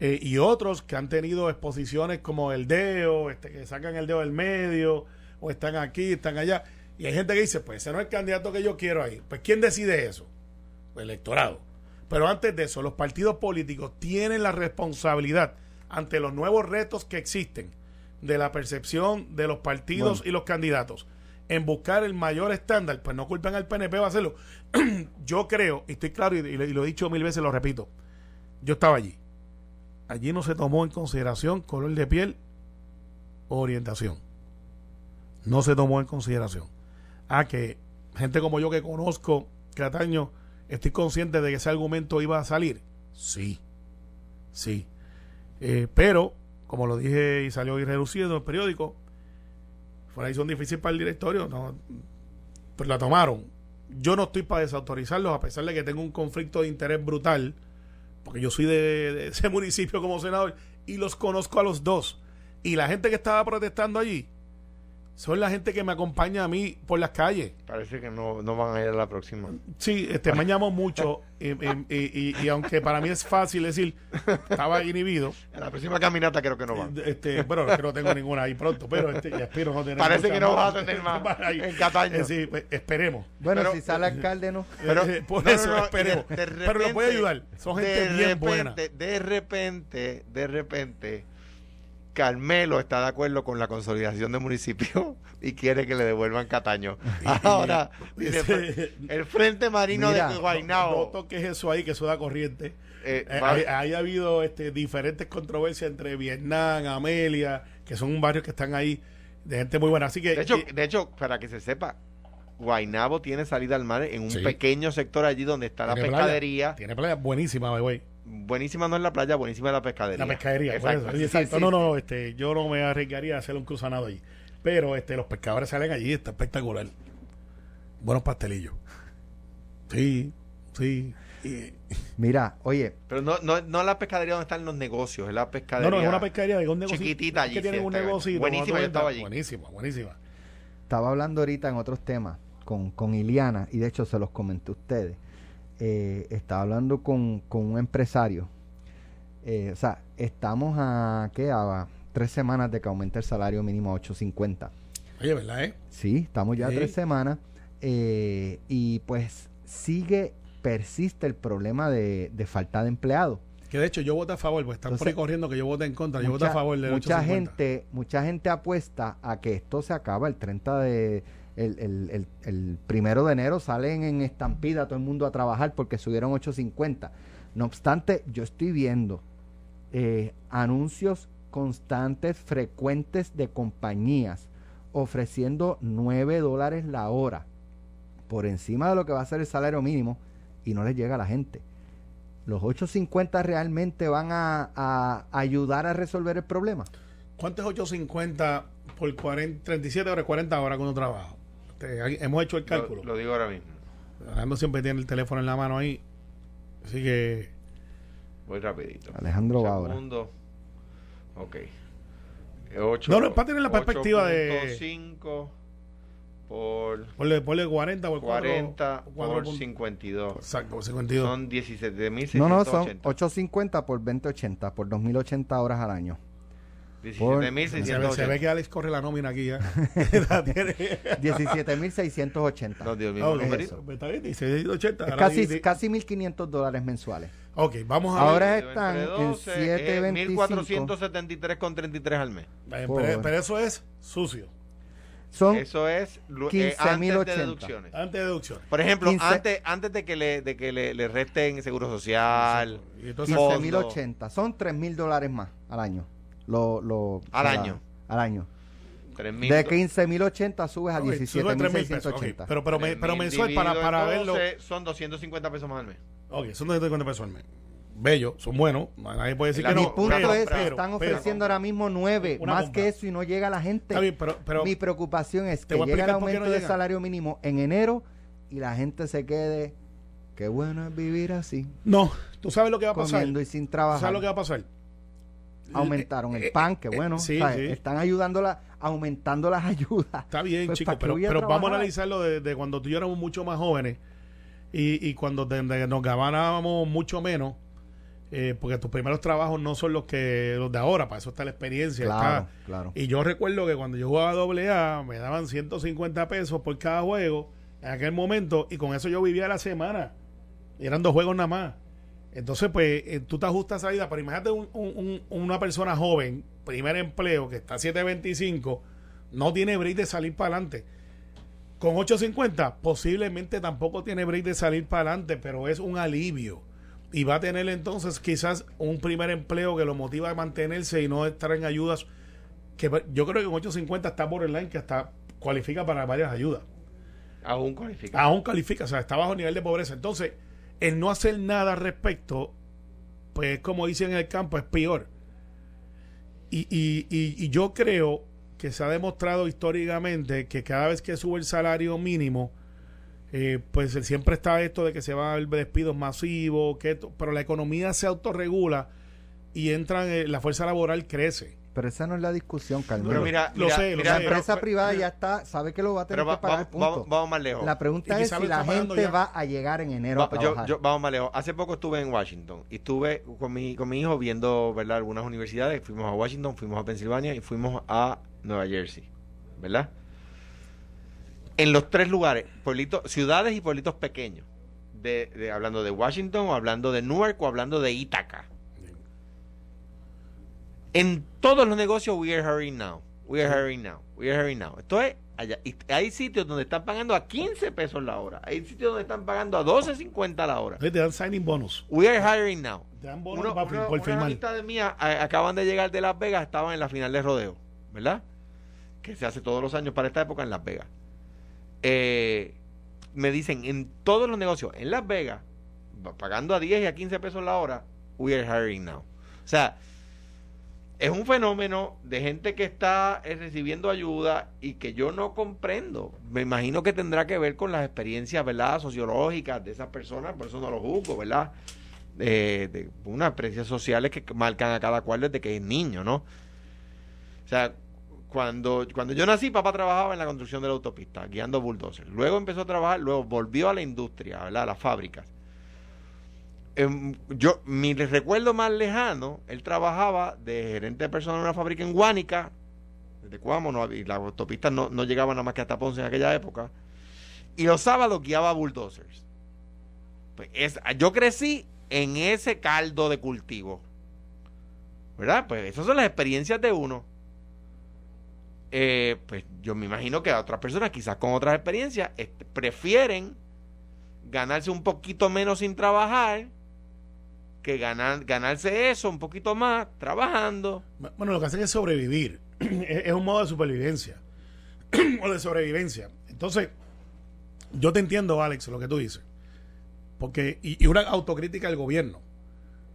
eh, y otros que han tenido exposiciones como el dedo, este, que sacan el dedo del medio, o están aquí, están allá. Y hay gente que dice, pues ese no es el candidato que yo quiero ahí. Pues ¿quién decide eso? El electorado. Pero antes de eso, los partidos políticos tienen la responsabilidad ante los nuevos retos que existen de la percepción de los partidos y los candidatos en buscar el mayor estándar, pues no culpan al PNP va a hacerlo. yo creo, y estoy claro, y, lo- he dicho mil veces, lo repito, yo estaba allí. Allí no se tomó en consideración color de piel o orientación. No se tomó en consideración. Ah, que gente como yo que conozco Cataño, estoy consciente de que ese argumento iba a salir. Sí, sí. Eh, pero, como lo dije y salió reducido en el periódico, fue una decisión difícil para el directorio, no, pues la tomaron. Yo no estoy para desautorizarlos, a pesar de que tengo un conflicto de interés brutal, porque yo soy de, de ese municipio como senador y los conozco a los dos. Y la gente que estaba protestando allí son la gente que me acompaña a mí por las calles. Parece que no, no van a ir a la próxima. Sí, este, me llamo mucho y, y- y- y aunque para mí es fácil decir, estaba inhibido, En la próxima caminata creo que no van. este, pero que no tengo ninguna ahí pronto, pero este, y espero no tener Parece que no más. vas a tener más Ahí. en Cataño. Eh, sí, pues, esperemos. Bueno, Pero- si sale alcalde, no. Pero- Eh, por no, eso no, de- esperemos. pero lo puede repente- ayudar. Son gente de bien repente, buena. De repente, de repente, Carmelo está de acuerdo con la consolidación de municipios y quiere que le devuelvan Cataño. Ahora, dice, Ese- el Frente Marino Mira, de No Guaynabo. toques eso ahí, que eso da corriente. eh, Eh, hay, hay habido este, diferentes controversias entre Vietnam, Amelia, que son barrios que están ahí de gente muy buena. Así que de, hecho, eh, de hecho, para que se sepa, Guaynabo tiene salida al mar en un Sí. pequeño sector allí donde está la playa. pescadería. tiene playa buenísima, by the way. Buenísima no es la playa, buenísima es la pescadería. La pescadería, por Exacto. eso. Sí, Exacto. sí, no, no, este, yo no me arriesgaría a hacer un cruzanado allí. Pero este, los pescadores salen allí, está espectacular. Buenos pastelillos. Sí, sí. Y- Mira, oye, Pero no, no, no la pescadería donde están los negocios, es la no, pescadería. no, es una pescadería de un negocio. Chiquitita allí, que tienen un ciertamente. negocio. Buenísima, yo estaba allí. Buenísima, buenísima. estaba hablando ahorita en otros temas con, con Iliana y de hecho se los comenté a ustedes. Eh, estaba hablando con, con un empresario. Eh, o sea, estamos a, ¿qué? A tres semanas de que aumente el salario mínimo a 8.50. Oye, ¿verdad, eh? Sí, estamos ya a tres semanas. eh, y pues sigue, persiste el problema de, de falta de empleados. Que de hecho yo voté a favor, porque están por ahí corriendo que yo voté en contra. Yo voté a mucha, favor del mucha 850. gente mucha gente apuesta a que esto se acaba el 30 de el, el- el- primero de enero salen en estampida todo el mundo a trabajar porque subieron 850 no obstante yo estoy viendo eh, anuncios constantes frecuentes de compañías ofreciendo 9 dólares la hora por encima de lo que va a ser el salario mínimo y no les llega a la gente los 850 realmente van a, a ayudar a resolver el problema. ¿Cuánto es 850 por 40, 37 horas, 40 horas cuando trabajo? Este, ahí hemos hecho el cálculo. Lo, lo digo ahora mismo. Alejandro siempre tiene el teléfono en la mano ahí. Así que Voy rapidito. Alejandro va ahora. Segundo. Ok. Ocho- No, no, para tener la perspectiva de- 8.5 por ponle, ponle 40 por 40 cuatro- por punto- 52. Exacto, por 52. Son 17.680. No, no, son 850 por 2080, por 2080 horas al año. Se, ve, se ve 17.680. que Alex corre la nómina aquí ya. Tiene. 17.680. No, Dios mío, Ok, numerito. pues está bien, dice 80. Es casi, di- casi 1.500 dólares mensuales. Ok, vamos a ver. Ahora Dividido están entre en 12, 7.25. 1473,33 al mes. Eh, pero, pero eso es sucio. Son Eso es lu- eh, 15.080. antes de deducciones. Antes de deducción. Por ejemplo, 15. antes, antes de que le, de que le, le resten seguro social, Y entonces, Fondo. 15.080. Son 3.000 dólares más al año. Lo, lo, Al año. Al año. 3.000 De 15.080 subes a ok, sube 3.000 pesos. 17.680. ok, pero, pero, me- pero 3.000 mensual para, para verlo. 12 Son 250 pesos más al mes. Ok, son 250 pesos al mes. Bello, son buenos. Nadie puede decir La- que Mi no. punto pero- es, pero- están pero- ofreciendo ahora mismo 9, Una más compra. que eso y no llega la gente. Está bien, pero, pero Mi preocupación es que llegue el aumento no de llega. salario mínimo en enero y la gente se quede, qué bueno es vivir así, no, tú sabes lo que va a pasar. comiendo y sin ¿Tú trabajar. sabes lo que va a pasar? Aumentaron Eh, el eh, pan, qué eh, bueno. sí, ¿sabes? sí. Están ayudándola, aumentando las ayudas. Está bien, Pues, chicos, ¿para qué pero, vamos a analizarlo de, de cuando tú y yo éramos mucho más jóvenes y, y cuando de- de- nos ganábamos mucho menos, eh, porque tus primeros trabajos no son los que los de ahora, para eso está la experiencia. Claro, está- claro. Y yo recuerdo que cuando yo jugaba doble A me daban 150 pesos por cada juego en aquel momento y con eso yo vivía la semana. Y eran dos juegos nada más. Entonces, pues, eh, tú te ajustas a vida, pero imagínate un- un- un- una persona joven, primer empleo, que está a 725, no tiene break de salir para adelante. Con 850, posiblemente tampoco tiene break de salir para adelante, pero es un alivio. Y va a tener entonces quizás un primer empleo que lo motiva a mantenerse y no estar en ayudas. Que yo creo que con 850 está borderline, que hasta cualifica para varias ayudas. Aún cualifica. Aún califica, o sea, está bajo nivel de pobreza. Entonces, el no hacer nada al respecto, pues como dicen en el campo, es peor. Y, y, y, y yo creo que se ha demostrado históricamente que cada vez que sube el salario mínimo, eh, pues siempre está esto de que se va a haber despidos masivos, que pero la economía se autorregula y entran, la fuerza laboral crece. Pero esa no es la discusión, Carmelo. Pero mira, Lo mira, sé, lo mira, la empresa pero- privada ya está, sabe que lo va a tener pero va- que pagar, vamos, punto. vamos- más lejos. La pregunta es si la gente ya. va a llegar en enero Va- a yo, trabajar. yo- vamos más lejos. Hace poco estuve en Washington y estuve con mi, con mi hijo viendo ¿verdad? algunas universidades. Fuimos a Washington, fuimos a Pensilvania y fuimos a Nueva Jersey. ¿Verdad? En los tres lugares, pueblitos, ciudades y pueblitos pequeños. De, de- hablando de Washington, o hablando de Newark, o hablando de Ítaca. En todos los negocios, we are hiring now. We are hiring now. We are hiring now. Esto es allá. Y hay sitios donde están pagando a 15 pesos la hora. Hay sitios donde están pagando a 12.50 la hora. Te dan signing bonus. We are hiring now. Te dan bonus Uno, para uno- por unas firmar. amistades mías a- acaban de llegar de Las Vegas, estaban en la final de rodeo, ¿verdad? Que se hace todos los años para esta época en Las Vegas. Eh, me dicen, en todos los negocios, en Las Vegas, pagando a 10 y a 15 pesos la hora, we are hiring now. O sea, es un fenómeno de gente que está eh, recibiendo ayuda y que yo no comprendo. Me imagino que tendrá que ver con las experiencias, ¿verdad? Sociológicas de esas personas, por eso no lo juzgo, ¿verdad? Eh, de unas experiencias sociales que marcan a cada cual desde que es niño, ¿no? O sea, cuando, cuando yo nací, papá trabajaba en la construcción de la autopista, guiando bulldozers. Luego empezó a trabajar, luego volvió a la industria, ¿verdad? A las fábricas. Em, yo, mi recuerdo más lejano, él trabajaba de gerente de personal en una fábrica en Guánica, desde Cuamo, no, y las autopistas no, no llegaban nada más que hasta Ponce en aquella época. Y los sábados guiaba bulldozers. Pues es- yo crecí en ese caldo de cultivo. ¿Verdad? Pues esas son las experiencias de uno. Eh, pues yo me imagino que a otras personas, quizás con otras experiencias, este, prefieren ganarse un poquito menos sin trabajar que ganar, ganarse eso un poquito más trabajando. Bueno, lo que hacen es sobrevivir. es, un modo de supervivencia. o de sobrevivencia. Entonces, yo te entiendo, Alex, lo que tú dices. Porque, y, y una autocrítica al gobierno.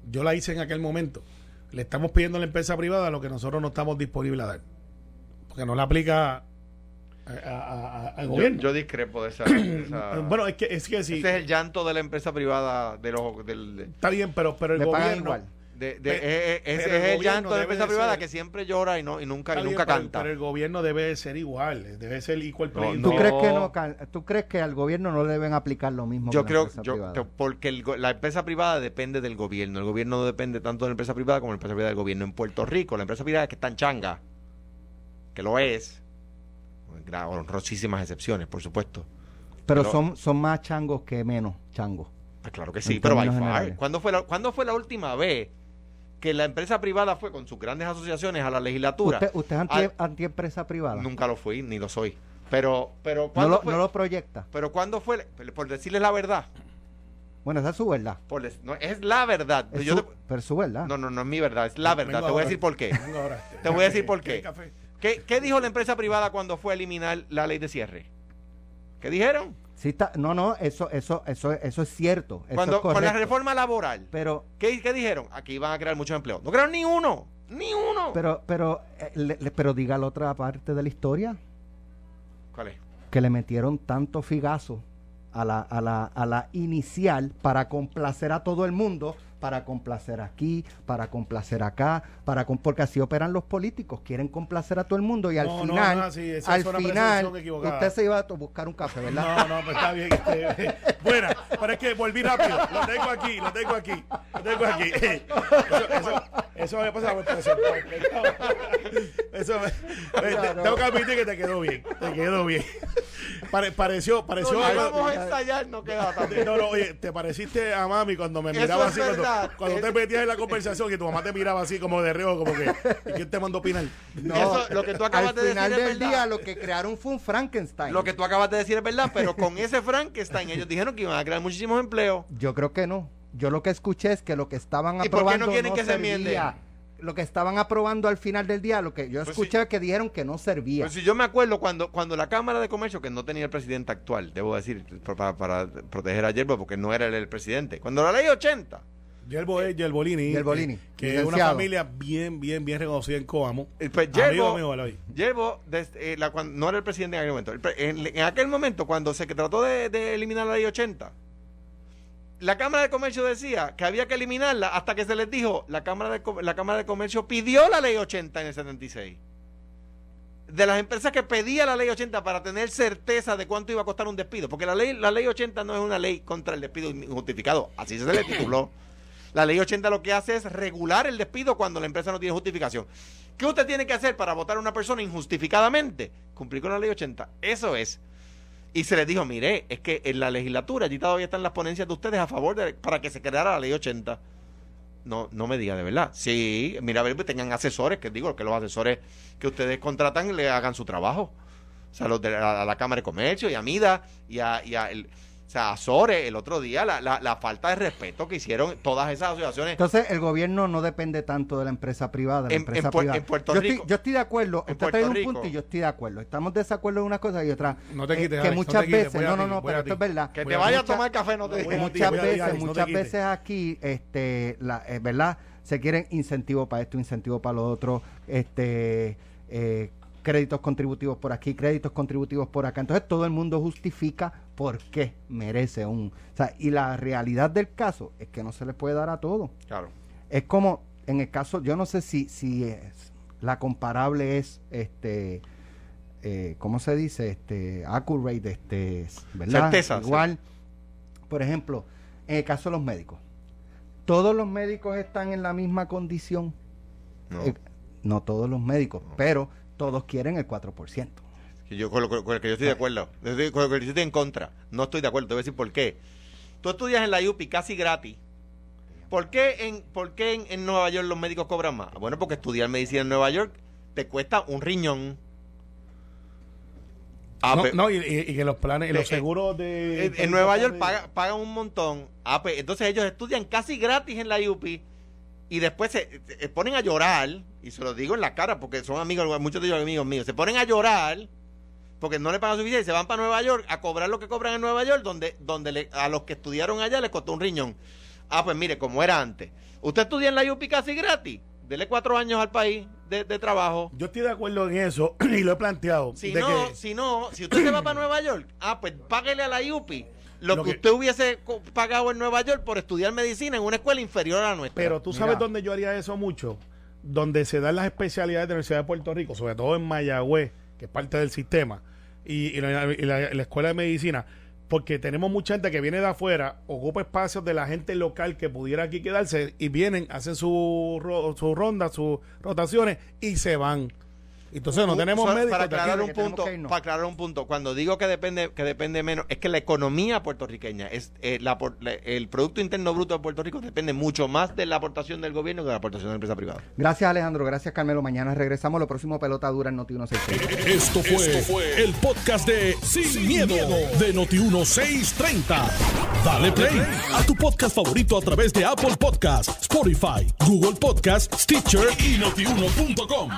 Yo la hice en aquel momento. Le estamos pidiendo a la empresa privada lo que nosotros no estamos disponibles a dar. Porque no la aplica a- a- a- al Yo, gobierno. yo discrepo de esa. de esa- bueno, es que, es que sí. ese es el llanto de la empresa privada de los del, de- Está bien, pero, pero el gobierno. igual. de- eh, eh, ese el es el llanto de la empresa de privada ser- que siempre llora y no y nunca y nunca canta. Pero el gobierno debe de ser igual, debe ser equal No, no. ¿Tú, crees que no, ¿Tú crees que al gobierno no le deben aplicar lo mismo Yo que la creo, empresa yo, te- porque el la empresa privada depende del gobierno. El gobierno no depende tanto de la empresa privada como la empresa privada del gobierno. En Puerto Rico, la empresa privada que está en changa, que lo es, honrosísimas excepciones, por supuesto. Pero pero- son, son más changos que menos changos. Pues claro que sí, pero by far. ¿Cuándo fue, la, ¿Cuándo fue la última vez que la empresa privada fue con sus grandes asociaciones a la legislatura? ¿Usted, usted es anti, Al- antiempresa privada? Nunca lo fui, ni lo soy. Pero, pero no, ¿cuándo lo, fue? no lo proyecta. Pero ¿cuándo fue? Por decirles la verdad. Bueno, esa es su verdad. Por des- no, es la verdad. Es Yo su- te- pero es su verdad. no, no, no es mi verdad, es la verdad. Vengo Te voy a decir por qué. Vengo ahora. Te voy a decir por ¿Quieres qué. ¿Qué, qué dijo la empresa privada cuando fue a eliminar la ley de cierre? ¿Qué dijeron? Sí está, no, no, eso, eso, eso, eso es cierto. Eso Cuando es con la reforma laboral, Pero, ¿qué, qué dijeron? Aquí van a crear muchos empleos. No crearon ni uno, ni uno. pero, pero, eh, le- le- pero diga la otra parte de la historia, ¿Cuál es? que le metieron tanto figazo a la, a la, a la inicial para complacer a todo el mundo, para complacer aquí, para complacer acá, para com- porque así operan los políticos, quieren complacer a todo el mundo y al No, no, final, no, sí, esa al es una final, percepción equivocada. usted se iba a buscar un café, ¿verdad? No, no, pues está bien. este, buena, pero es que volví rápido. Lo tengo aquí, lo tengo aquí. Lo tengo aquí. Eso, eso, eso me pasa por presentar. Eso me, eh, te- Tengo que admitir que te quedó bien. Te quedó bien. Pare- pareció, pareció. No, algo- vamos a ensayar, no queda tan bien. no, no, oye, te pareciste a mami cuando me Eso miraba es así, cuando, cuando te Es- metías en la conversación y tu mamá te miraba así como de reojo, como que, ¿y quién te mandó a opinar? Eso, lo que tú acabas al de decir final es del verdad. día lo que crearon fue un Frankenstein. Lo que tú acabas de decir es verdad, pero con ese Frankenstein ellos dijeron que iban a crear muchísimos empleos. Yo creo que no. Yo lo que escuché es que lo que estaban ¿Y por qué no aprobando quieren que se servía. enmiende? Lo que estaban aprobando al final del día, lo que yo Pues escuché que dijeron que no servía. Pues si yo me acuerdo cuando, cuando la Cámara de Comercio, que no tenía el presidente actual, debo decir, para, para proteger a Yerba, porque no era él el presidente. Cuando la ley 80, Yerbo es Yerbolini. Yerbolini, eh, que es una familia bien, bien, bien reconocida en Coamo. eh, pues Amigo Yerbo, desde, eh, la, no era el presidente en aquel momento. El en, en aquel momento, cuando se trató de, de eliminar la ley 80, la Cámara de Comercio decía que había que eliminarla hasta que se les dijo, la Cámara de, la Cámara de Comercio pidió la ley 80 en el 76. De las empresas que pedía la ley 80 para tener certeza de cuánto iba a costar un despido, porque la ley, la ley 80 no es una ley contra el despido injustificado, así se le tituló. La ley 80 lo que hace es regular el despido cuando la empresa no tiene justificación. ¿Qué usted tiene que hacer para votar a una persona injustificadamente? Cumplir con la ley 80. Eso es. Y se les dijo, mire, es que en la legislatura allí todavía están las ponencias de ustedes a favor de para que se creara la ley 80. No, no me diga de verdad. Sí, mira, a ver, pues tengan asesores, que digo, que los asesores que ustedes contratan le hagan su trabajo. O sea, los de la, a la Cámara de Comercio y a MIDA y a, y a el, o sea, Azores, el otro día, la, la, la falta de respeto que hicieron todas esas asociaciones. Entonces, el gobierno no depende tanto de la empresa privada. La En- empresa en privada. en Puerto yo Rico- Estoy, yo estoy de acuerdo. en Usted trae un Rico- punto y yo estoy de acuerdo. Estamos de desacuerdo en una cosa y otra. No te Eh, quites, que Alex, no muchas quites, veces. No, no, no, pero esto es verdad. que te vaya a tomar café, no te muchas veces, muchas veces aquí, este, la, eh, ¿verdad? Se quieren incentivos para esto, incentivos para lo otro, este, eh, créditos contributivos por aquí, créditos contributivos por acá. Entonces todo el mundo justifica por qué merece un... O sea, y la realidad del caso es que no se le puede dar a todo. Claro. Es como en el caso, yo no sé si, si es, la comparable es, este, eh, ¿cómo se dice? Este, accurate, este, ¿verdad? Certeza, Igual, por ejemplo, en el caso de los médicos, todos los médicos están en la misma condición. No. Eh, no todos los médicos, pero todos quieren el 4%. Que yo, con, lo, con lo que yo estoy de acuerdo. Yo estoy- con lo que yo estoy en contra. No estoy de acuerdo. Te voy a decir por qué. Tú estudias en la UPI casi gratis. ¿Por qué, en, por qué en, en Nueva York los médicos cobran más? Bueno, porque estudiar medicina en Nueva York te cuesta un riñón. Ah, no, y, que los planes, y Eh, los eh, seguros de. en, en Nueva York paga- pagan un montón. Ah, pues, entonces ellos estudian casi gratis en la UPI y después se, se ponen a llorar, y se lo digo en la cara porque son amigos, muchos de ellos amigos míos, se ponen a llorar porque no le pagan suficiente y se van para Nueva York a cobrar lo que cobran en Nueva York, donde, donde le- a los que estudiaron allá les costó un riñón. Ah, pues mire, como era antes. Usted estudia en la UPI casi gratis, dele cuatro años al país de, de trabajo. Yo estoy de acuerdo en eso y lo he planteado. Si no, que- si no, si usted se va para Nueva York, ah, pues páguele a la UPI lo, Lo que, que- usted hubiese pagado en Nueva York por estudiar medicina en una escuela inferior a la nuestra. Pero tú Mira. sabes dónde yo haría eso mucho. Donde se dan las especialidades de la Universidad de Puerto Rico, sobre todo en Mayagüez, que es parte del sistema, y, y la, y la- la Escuela de Medicina, porque tenemos mucha gente que viene de afuera, ocupa espacios de la gente local que pudiera aquí quedarse, y vienen, hacen su, ro- su ronda, sus rotaciones, y se van. Entonces no tenemos solo médicos para aquí. aclarar un punto, que para aclarar un punto, cuando digo que depende que depende menos, es que la economía puertorriqueña es eh, la, por- la- el producto interno bruto de Puerto Rico depende mucho más de la aportación del gobierno que de la aportación de la empresa privada. Gracias Alejandro, gracias Carmelo. Mañana regresamos. Lo próximo pelota dura en Noti 1630. Esto fue, el podcast de Sin, miedo, de Noti1630. Dale play a tu podcast favorito a través de Apple Podcasts, Spotify, Google Podcasts, Stitcher y notiuno.com.